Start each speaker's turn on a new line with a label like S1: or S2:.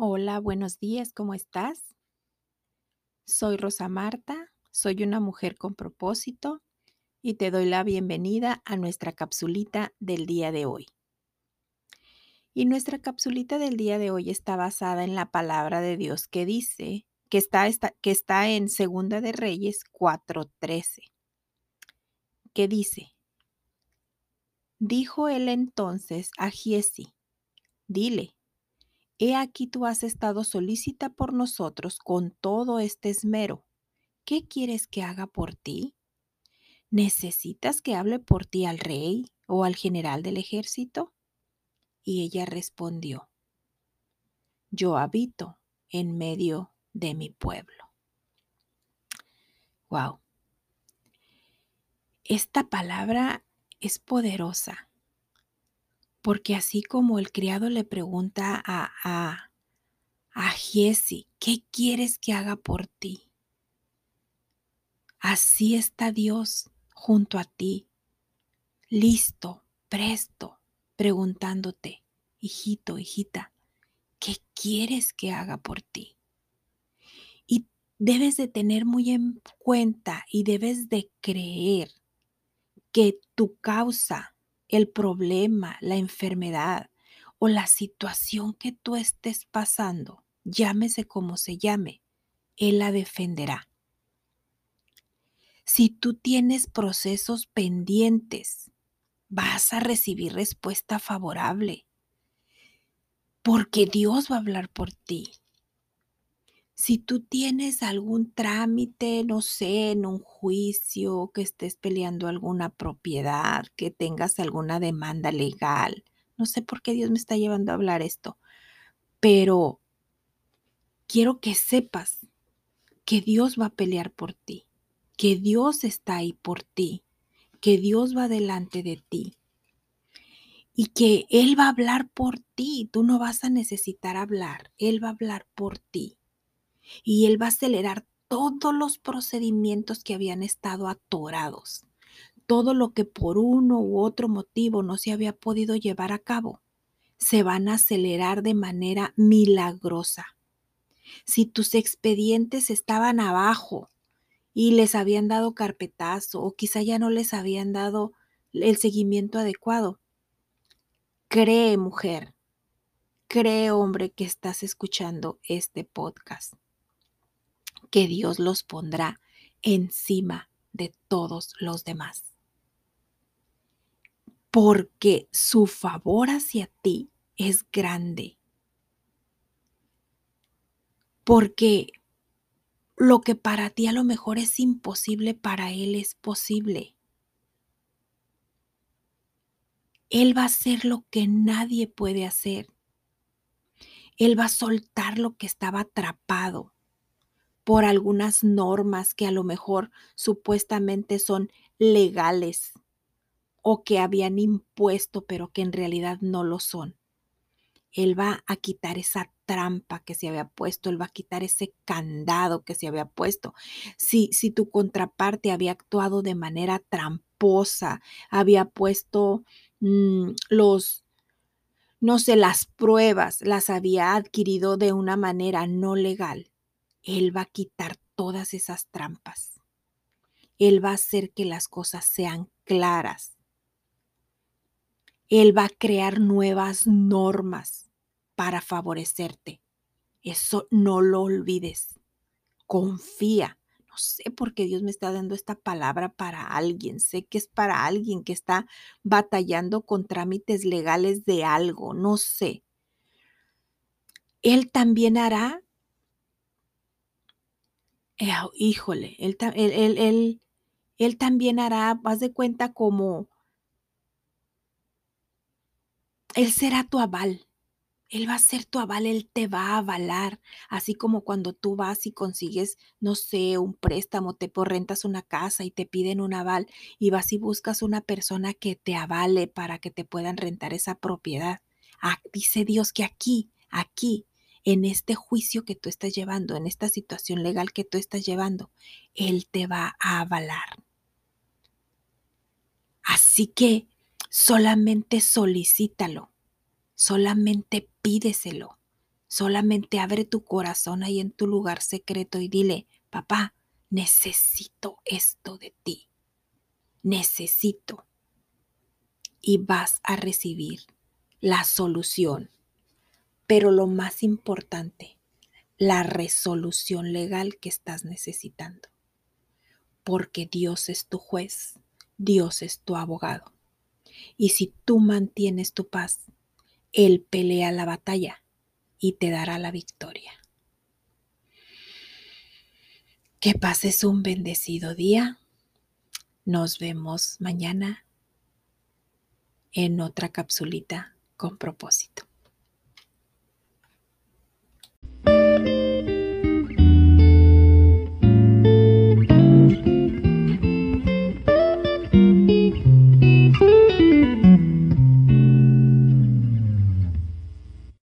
S1: Hola, buenos días, ¿cómo estás? Soy Rosa Marta, soy una mujer con propósito y te doy la bienvenida a nuestra capsulita del día de hoy. Y nuestra capsulita del día de hoy está basada en la palabra de Dios que dice, que está, que está en Segunda de Reyes 4:13, que dice, dijo él entonces a Giesi, dile, He aquí tú has estado solícita por nosotros con todo este esmero. ¿Qué quieres que haga por ti? ¿Necesitas que hable por ti al rey o al general del ejército? Y ella respondió, Yo habito en medio de mi pueblo. Wow. Esta palabra es poderosa porque así como el criado le pregunta a, a, a ¿qué quieres que haga por ti? Así está Dios junto a ti, listo, presto, preguntándote, hijito, hijita, ¿qué quieres que haga por ti? Y debes de tener muy en cuenta y debes de creer que tu causa el problema, la enfermedad o la situación que tú estés pasando, llámese como se llame, Él la defenderá. Si tú tienes procesos pendientes, vas a recibir respuesta favorable, porque Dios va a hablar por ti. Si tú tienes algún trámite, no sé, en un juicio, que estés peleando alguna propiedad, que tengas alguna demanda legal, no sé por qué Dios me está llevando a hablar esto, pero quiero que sepas que Dios va a pelear por ti, que Dios está ahí por ti, que Dios va delante de ti y que Él va a hablar por ti. Tú no vas a necesitar hablar, Él va a hablar por ti y él va a acelerar todos los procedimientos que habían estado atorados, todo lo que por uno u otro motivo no se había podido llevar a cabo, se van a acelerar de manera milagrosa. Si tus expedientes estaban abajo y les habían dado carpetazo o quizá ya no les habían dado el seguimiento adecuado, cree mujer, cree hombre que estás escuchando este podcast que Dios los pondrá encima de todos los demás. Porque su favor hacia ti es grande. Porque lo que para ti a lo mejor es imposible, para Él es posible. Él va a hacer lo que nadie puede hacer. Él va a soltar lo que estaba atrapado por algunas normas que a lo mejor supuestamente son legales o que habían impuesto pero que en realidad no lo son. Él va a quitar esa trampa que se había puesto, él va a quitar ese candado que se había puesto. Si, si tu contraparte había actuado de manera tramposa, había puesto mm, los, no sé, las pruebas, las había adquirido de una manera no legal, él va a quitar todas esas trampas. Él va a hacer que las cosas sean claras. Él va a crear nuevas normas para favorecerte. Eso no lo olvides. Confía. No sé por qué Dios me está dando esta palabra para alguien. Sé que es para alguien que está batallando con trámites legales de algo. No sé. Él también hará eh, híjole, él, él, él, también hará, haz de cuenta como, él será tu aval. Él va a ser tu aval, Él te va a avalar, así como cuando tú vas y consigues, no sé, un préstamo, te rentas una casa y te piden un aval y vas y buscas una persona que te avale para que te puedan rentar esa propiedad. Ah, dice Dios que aquí, aquí, en este juicio que tú estás llevando, en esta situación legal que tú estás llevando, Él te va a avalar. Así que solamente solicítalo, solamente pídeselo, Solamente abre tu corazón ahí en tu lugar secreto y dile, papá, necesito esto de ti. Necesito. Y vas a recibir la solución. Pero lo más importante, la resolución legal que estás necesitando. Porque Dios es tu juez, Dios es tu abogado. Y si tú mantienes tu paz, Él pelea la batalla y te dará la victoria. Que pases un bendecido día. Nos vemos mañana en otra capsulita con propósito. Thank you.